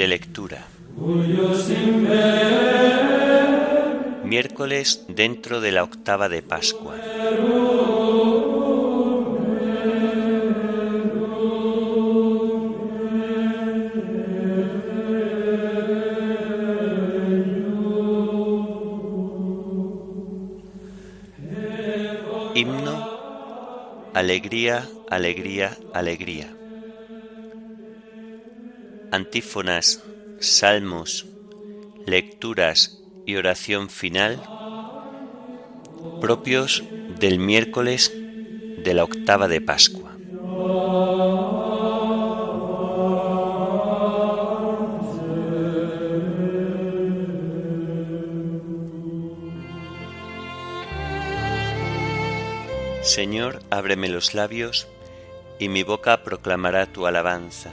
De lectura. Miércoles dentro de la octava de Pascua. Himno, alegría, alegría, alegría. Antífonas, salmos, lecturas y oración final propios del miércoles de la octava de Pascua. Señor, ábreme los labios, y mi boca proclamará tu alabanza.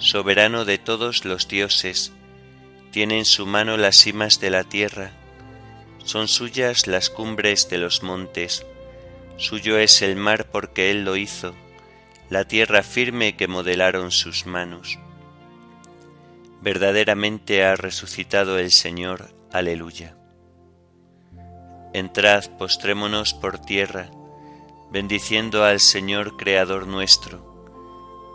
soberano de todos los dioses, tiene en su mano las cimas de la tierra, son suyas las cumbres de los montes, suyo es el mar porque él lo hizo, la tierra firme que modelaron sus manos. Verdaderamente ha resucitado el Señor, aleluya. Entrad, postrémonos por tierra, bendiciendo al Señor Creador nuestro,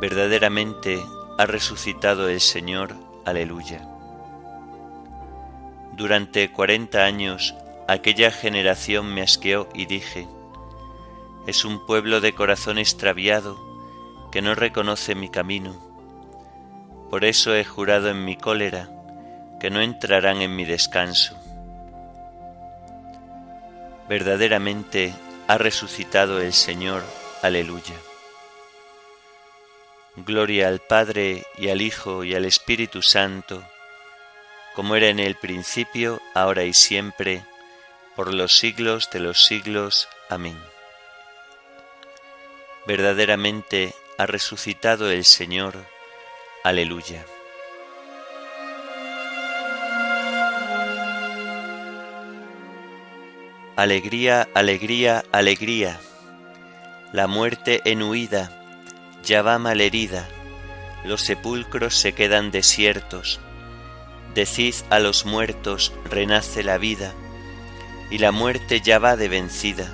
Verdaderamente ha resucitado el Señor, aleluya. Durante cuarenta años aquella generación me asqueó y dije, es un pueblo de corazón extraviado que no reconoce mi camino. Por eso he jurado en mi cólera que no entrarán en mi descanso. Verdaderamente ha resucitado el Señor, aleluya. Gloria al Padre y al Hijo y al Espíritu Santo, como era en el principio, ahora y siempre, por los siglos de los siglos. Amén. Verdaderamente ha resucitado el Señor. Aleluya. Alegría, alegría, alegría. La muerte en huida ya va malherida, los sepulcros se quedan desiertos. Decid a los muertos, renace la vida, y la muerte ya va de vencida.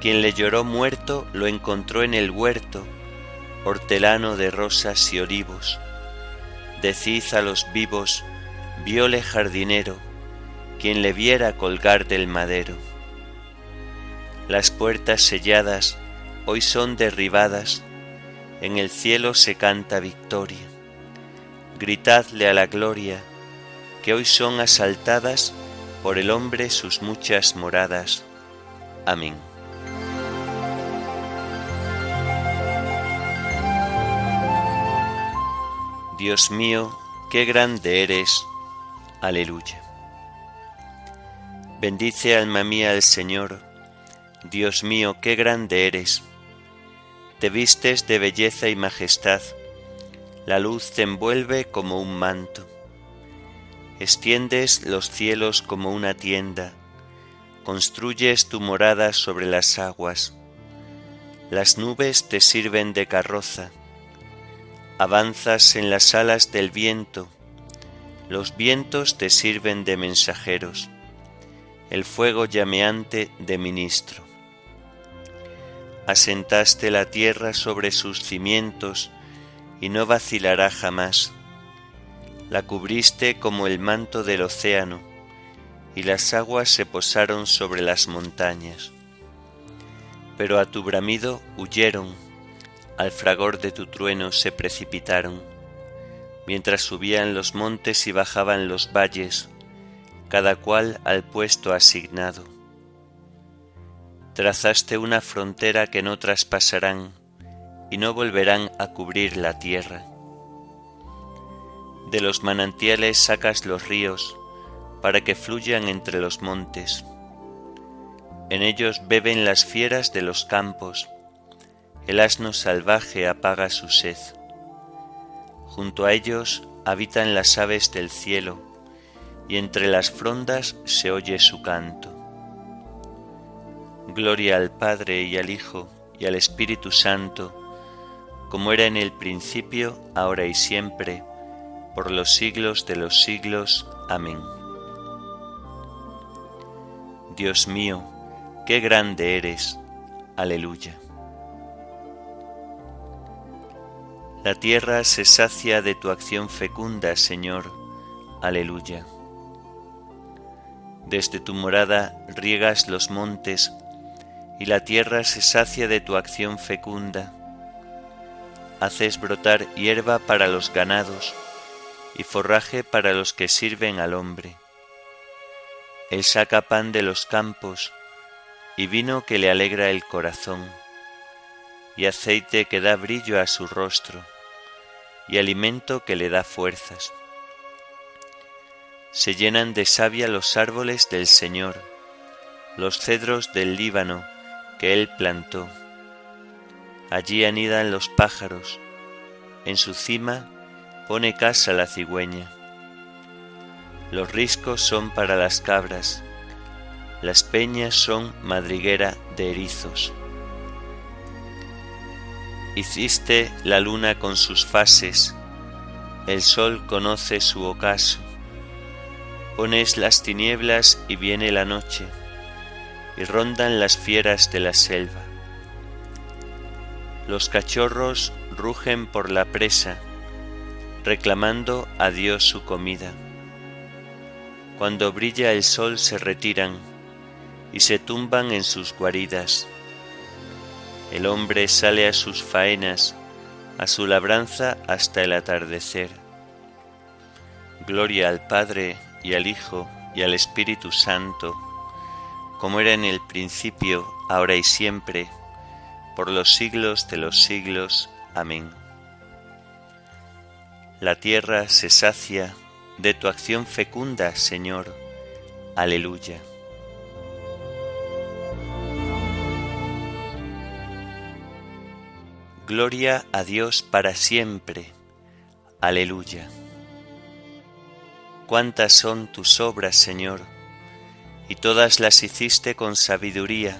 Quien le lloró muerto lo encontró en el huerto, hortelano de rosas y olivos. Decid a los vivos, viole jardinero, quien le viera colgar del madero. Las puertas selladas hoy son derribadas, en el cielo se canta victoria. Gritadle a la gloria, que hoy son asaltadas por el hombre sus muchas moradas. Amén. Dios mío, qué grande eres. Aleluya. Bendice alma mía al Señor. Dios mío, qué grande eres te vistes de belleza y majestad, la luz te envuelve como un manto, extiendes los cielos como una tienda, construyes tu morada sobre las aguas, las nubes te sirven de carroza, avanzas en las alas del viento, los vientos te sirven de mensajeros, el fuego llameante de ministro asentaste la tierra sobre sus cimientos y no vacilará jamás. La cubriste como el manto del océano, y las aguas se posaron sobre las montañas. Pero a tu bramido huyeron, al fragor de tu trueno se precipitaron, mientras subían los montes y bajaban los valles, cada cual al puesto asignado. Trazaste una frontera que no traspasarán y no volverán a cubrir la tierra. De los manantiales sacas los ríos para que fluyan entre los montes. En ellos beben las fieras de los campos, el asno salvaje apaga su sed. Junto a ellos habitan las aves del cielo, y entre las frondas se oye su canto. Gloria al Padre y al Hijo y al Espíritu Santo, como era en el principio, ahora y siempre, por los siglos de los siglos. Amén. Dios mío, qué grande eres. Aleluya. La tierra se sacia de tu acción fecunda, Señor. Aleluya. Desde tu morada riegas los montes, y la tierra se sacia de tu acción fecunda. Haces brotar hierba para los ganados y forraje para los que sirven al hombre. Él saca pan de los campos y vino que le alegra el corazón, y aceite que da brillo a su rostro, y alimento que le da fuerzas se llenan de savia los árboles del Señor, los cedros del Líbano que Él plantó. Allí anidan los pájaros, en su cima pone casa la cigüeña. Los riscos son para las cabras, las peñas son madriguera de erizos. Hiciste la luna con sus fases, el sol conoce su ocaso Pones las tinieblas y viene la noche, y rondan las fieras de la selva. Los cachorros rugen por la presa, reclamando a Dios su comida. Cuando brilla el sol se retiran y se tumban en sus guaridas. El hombre sale a sus faenas, a su labranza hasta el atardecer. Gloria al Padre, y al Hijo y al Espíritu Santo, como era en el principio, ahora y siempre, por los siglos de los siglos. Amén. La tierra se sacia de tu acción fecunda, Señor. Aleluya. Gloria a Dios para siempre. Aleluya cuántas son tus obras, Señor, y todas las hiciste con sabiduría.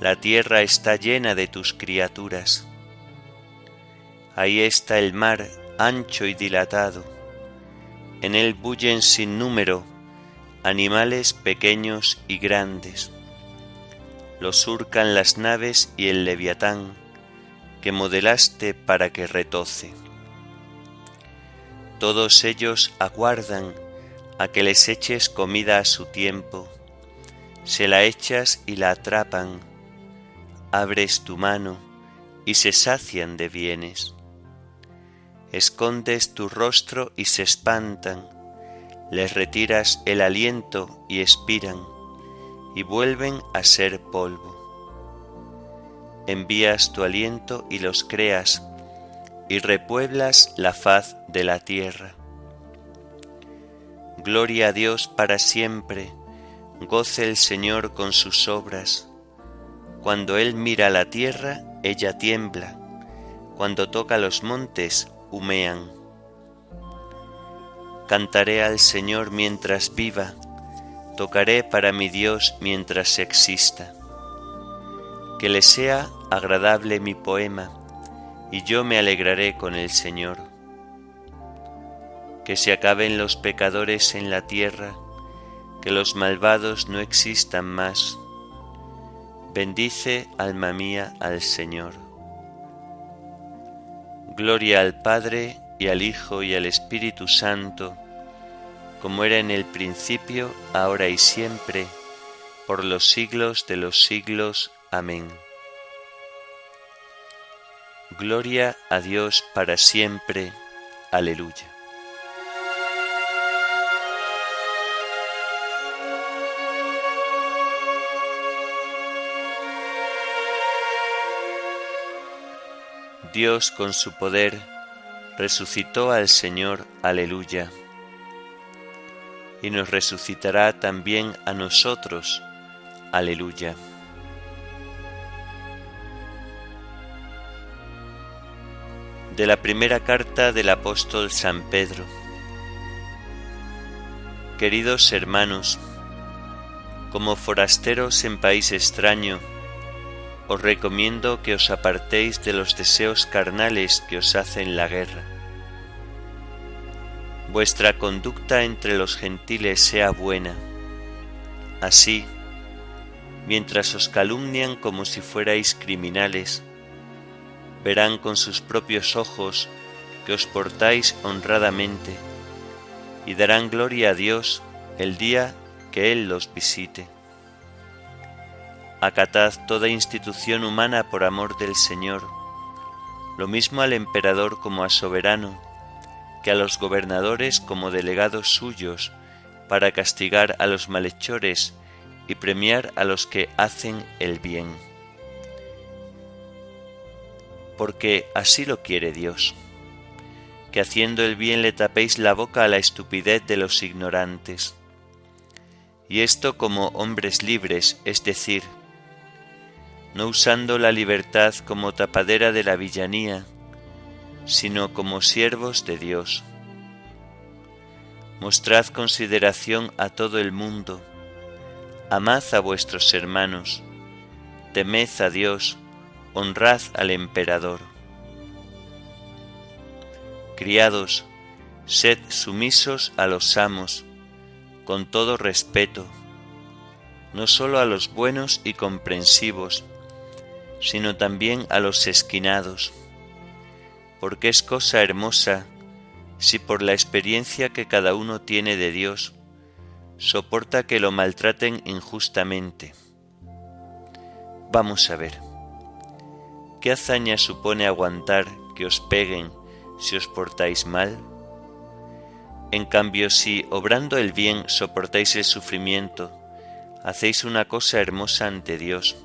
La tierra está llena de tus criaturas. Ahí está el mar ancho y dilatado. En él bullen sin número animales pequeños y grandes. Lo surcan las naves y el leviatán que modelaste para que retoce. Todos ellos aguardan a que les eches comida a su tiempo. Se la echas y la atrapan. Abres tu mano y se sacian de bienes. Escondes tu rostro y se espantan. Les retiras el aliento y expiran y vuelven a ser polvo. Envías tu aliento y los creas y repueblas la faz de la tierra. Gloria a Dios para siempre, goce el Señor con sus obras. Cuando Él mira la tierra, ella tiembla, cuando toca los montes, humean. Cantaré al Señor mientras viva, tocaré para mi Dios mientras exista. Que le sea agradable mi poema, y yo me alegraré con el Señor. Que se acaben los pecadores en la tierra, que los malvados no existan más. Bendice, alma mía, al Señor. Gloria al Padre y al Hijo y al Espíritu Santo, como era en el principio, ahora y siempre, por los siglos de los siglos. Amén. Gloria a Dios para siempre. Aleluya. Dios con su poder resucitó al Señor, aleluya, y nos resucitará también a nosotros, aleluya. De la primera carta del apóstol San Pedro Queridos hermanos, como forasteros en país extraño, os recomiendo que os apartéis de los deseos carnales que os hacen la guerra. Vuestra conducta entre los gentiles sea buena. Así, mientras os calumnian como si fuerais criminales, verán con sus propios ojos que os portáis honradamente y darán gloria a Dios el día que Él los visite acatad toda institución humana por amor del Señor, lo mismo al emperador como a soberano, que a los gobernadores como delegados suyos, para castigar a los malhechores y premiar a los que hacen el bien. Porque así lo quiere Dios, que haciendo el bien le tapéis la boca a la estupidez de los ignorantes. Y esto como hombres libres, es decir, no usando la libertad como tapadera de la villanía, sino como siervos de Dios. Mostrad consideración a todo el mundo, amad a vuestros hermanos, temed a Dios, honrad al emperador. Criados, sed sumisos a los amos, con todo respeto, no sólo a los buenos y comprensivos, sino también a los esquinados, porque es cosa hermosa si por la experiencia que cada uno tiene de Dios soporta que lo maltraten injustamente. Vamos a ver, ¿qué hazaña supone aguantar que os peguen si os portáis mal? En cambio, si, obrando el bien, soportáis el sufrimiento, hacéis una cosa hermosa ante Dios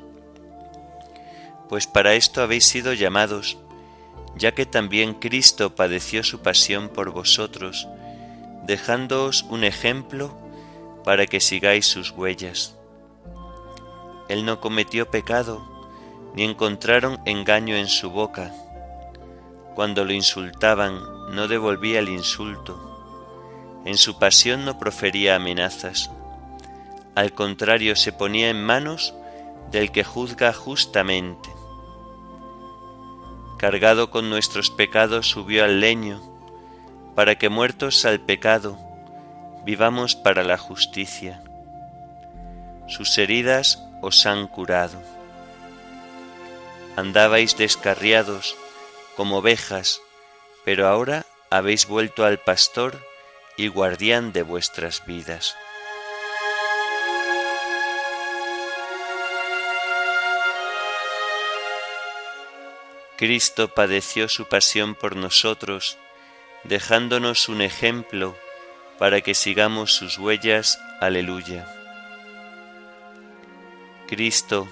pues para esto habéis sido llamados, ya que también Cristo padeció su pasión por vosotros, dejándoos un ejemplo para que sigáis sus huellas. Él no cometió pecado, ni encontraron engaño en su boca. Cuando lo insultaban, no devolvía el insulto. En su pasión no profería amenazas. Al contrario, se ponía en manos del que juzga justamente cargado con nuestros pecados, subió al leño, para que muertos al pecado, vivamos para la justicia. Sus heridas os han curado. Andabais descarriados como ovejas, pero ahora habéis vuelto al pastor y guardián de vuestras vidas. Cristo padeció su pasión por nosotros, dejándonos un ejemplo para que sigamos sus huellas. Aleluya. Cristo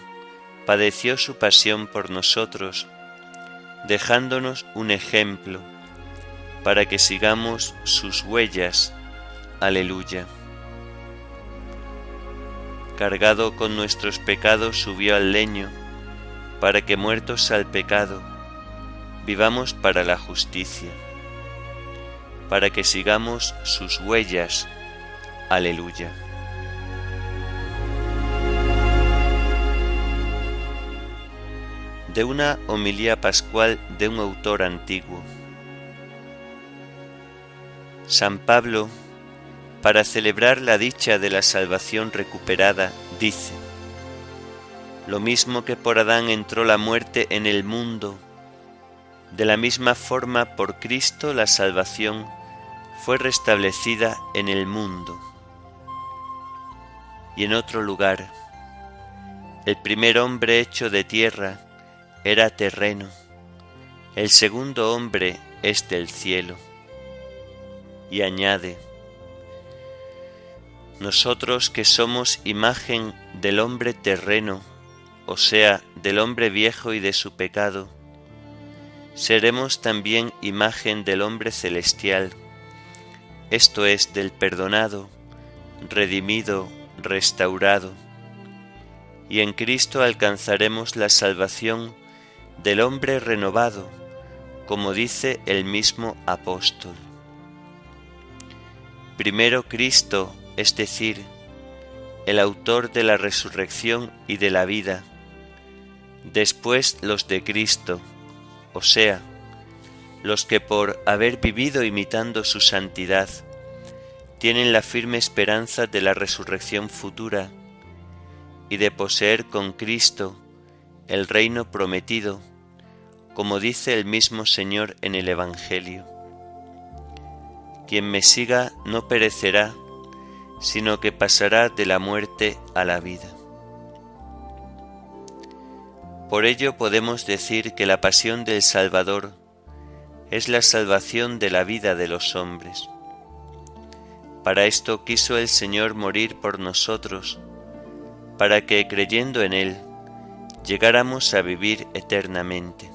padeció su pasión por nosotros, dejándonos un ejemplo para que sigamos sus huellas. Aleluya. Cargado con nuestros pecados subió al leño, para que muertos al pecado, vivamos para la justicia, para que sigamos sus huellas. Aleluya. De una homilía pascual de un autor antiguo. San Pablo, para celebrar la dicha de la salvación recuperada, dice, Lo mismo que por Adán entró la muerte en el mundo, De la misma forma, por Cristo la salvación fue restablecida en el mundo. Y en otro lugar, el primer hombre hecho de tierra era terreno, el segundo hombre es del cielo. Y añade, nosotros que somos imagen del hombre terreno, o sea, del hombre viejo y de su pecado, seremos también imagen del hombre celestial, esto es, del perdonado, redimido, restaurado, y en Cristo alcanzaremos la salvación del hombre renovado, como dice el mismo apóstol. Primero Cristo, es decir, el autor de la resurrección y de la vida, después los de Cristo, o sea, los que por haber vivido imitando su santidad, tienen la firme esperanza de la resurrección futura y de poseer con Cristo el reino prometido, como dice el mismo Señor en el Evangelio. Quien me siga no perecerá, sino que pasará de la muerte a la vida. Por ello podemos decir que la pasión del Salvador es la salvación de la vida de los hombres. Para esto quiso el Señor morir por nosotros, para que creyendo en Él llegáramos a vivir eternamente.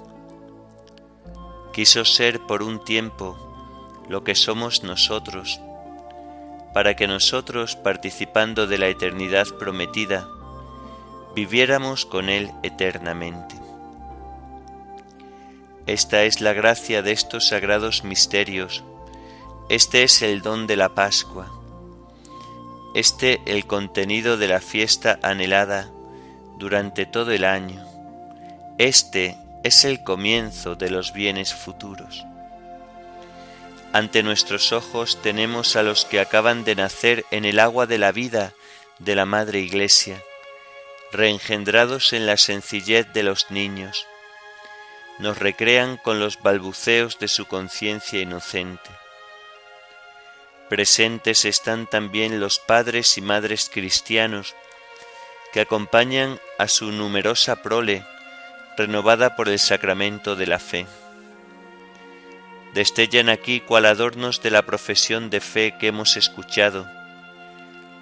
Quiso ser por un tiempo lo que somos nosotros, para que nosotros, participando de la eternidad prometida, viviéramos con Él eternamente. Esta es la gracia de estos sagrados misterios, este es el don de la Pascua, este el contenido de la fiesta anhelada durante todo el año, este es el comienzo de los bienes futuros. Ante nuestros ojos tenemos a los que acaban de nacer en el agua de la vida de la Madre Iglesia, reengendrados en la sencillez de los niños, nos recrean con los balbuceos de su conciencia inocente. Presentes están también los padres y madres cristianos que acompañan a su numerosa prole renovada por el sacramento de la fe. Destellan aquí cual adornos de la profesión de fe que hemos escuchado,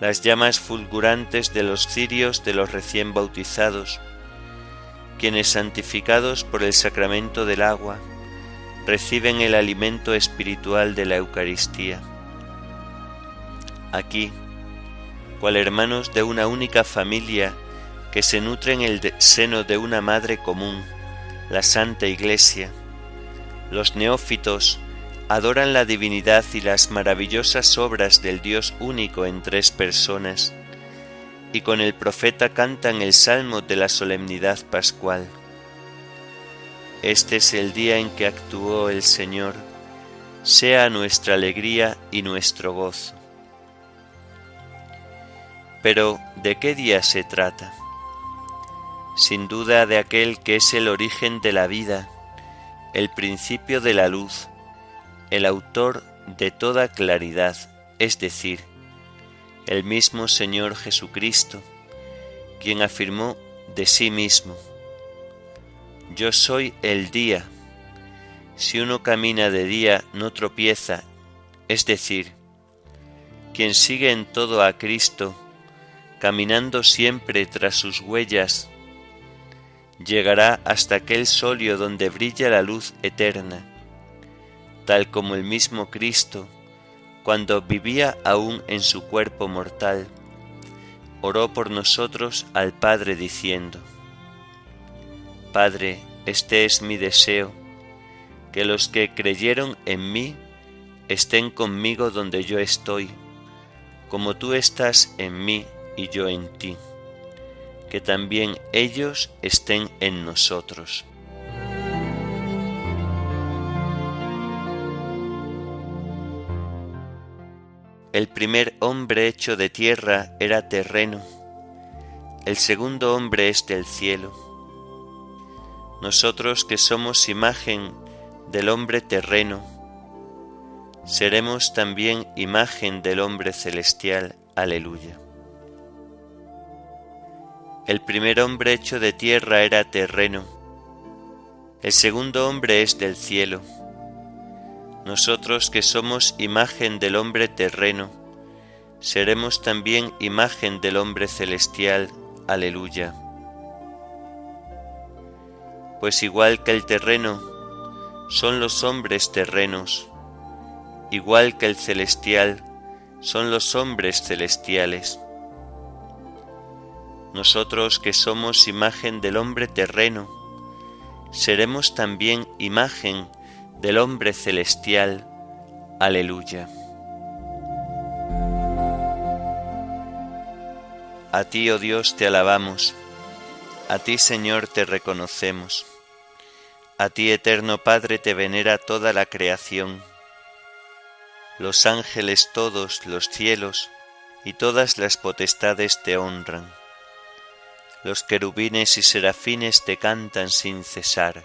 las llamas fulgurantes de los cirios de los recién bautizados, quienes santificados por el sacramento del agua, reciben el alimento espiritual de la Eucaristía. Aquí, cual hermanos de una única familia que se nutren en el seno de una madre común, la Santa Iglesia, los neófitos adoran la divinidad y las maravillosas obras del Dios único en tres personas, y con el profeta cantan el salmo de la solemnidad pascual. Este es el día en que actuó el Señor, sea nuestra alegría y nuestro gozo. Pero, ¿de qué día se trata? Sin duda de aquel que es el origen de la vida, el principio de la luz, el autor de toda claridad, es decir, el mismo Señor Jesucristo, quien afirmó de sí mismo, Yo soy el día, si uno camina de día no tropieza, es decir, quien sigue en todo a Cristo, caminando siempre tras sus huellas, llegará hasta aquel solio donde brilla la luz eterna, tal como el mismo Cristo, cuando vivía aún en su cuerpo mortal, oró por nosotros al Padre diciendo, Padre, este es mi deseo, que los que creyeron en mí estén conmigo donde yo estoy, como tú estás en mí y yo en ti que también ellos estén en nosotros. El primer hombre hecho de tierra era terreno, el segundo hombre es del cielo. Nosotros que somos imagen del hombre terreno, seremos también imagen del hombre celestial. Aleluya. El primer hombre hecho de tierra era terreno, el segundo hombre es del cielo. Nosotros que somos imagen del hombre terreno, seremos también imagen del hombre celestial. Aleluya. Pues igual que el terreno, son los hombres terrenos, igual que el celestial, son los hombres celestiales. Nosotros que somos imagen del hombre terreno, seremos también imagen del hombre celestial. Aleluya. A ti, oh Dios, te alabamos, a ti, Señor, te reconocemos, a ti, eterno Padre, te venera toda la creación, los ángeles todos, los cielos y todas las potestades te honran, los querubines y serafines te cantan sin cesar,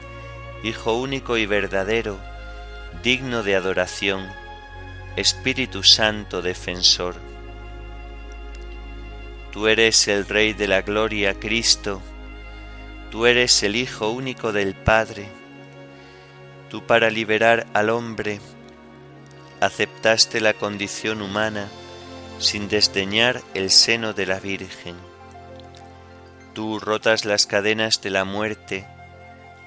Hijo único y verdadero, digno de adoración, Espíritu Santo defensor. Tú eres el Rey de la Gloria, Cristo, tú eres el Hijo único del Padre, tú para liberar al hombre aceptaste la condición humana sin desdeñar el seno de la Virgen. Tú rotas las cadenas de la muerte,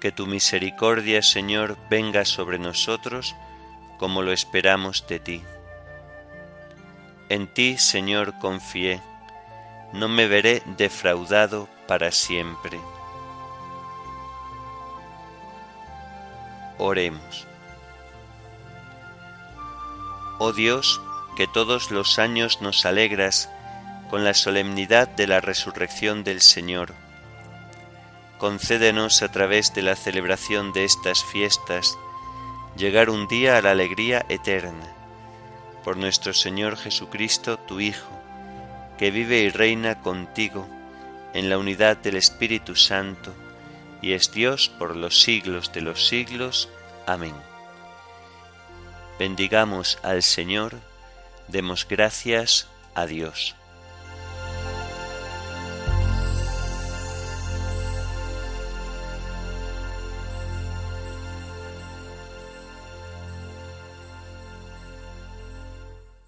que tu misericordia, Señor, venga sobre nosotros como lo esperamos de ti. En ti, Señor, confié, no me veré defraudado para siempre. Oremos. Oh Dios, que todos los años nos alegras con la solemnidad de la resurrección del Señor concédenos a través de la celebración de estas fiestas llegar un día a la alegría eterna. Por nuestro Señor Jesucristo, tu Hijo, que vive y reina contigo en la unidad del Espíritu Santo, y es Dios por los siglos de los siglos. Amén. Bendigamos al Señor, demos gracias a Dios.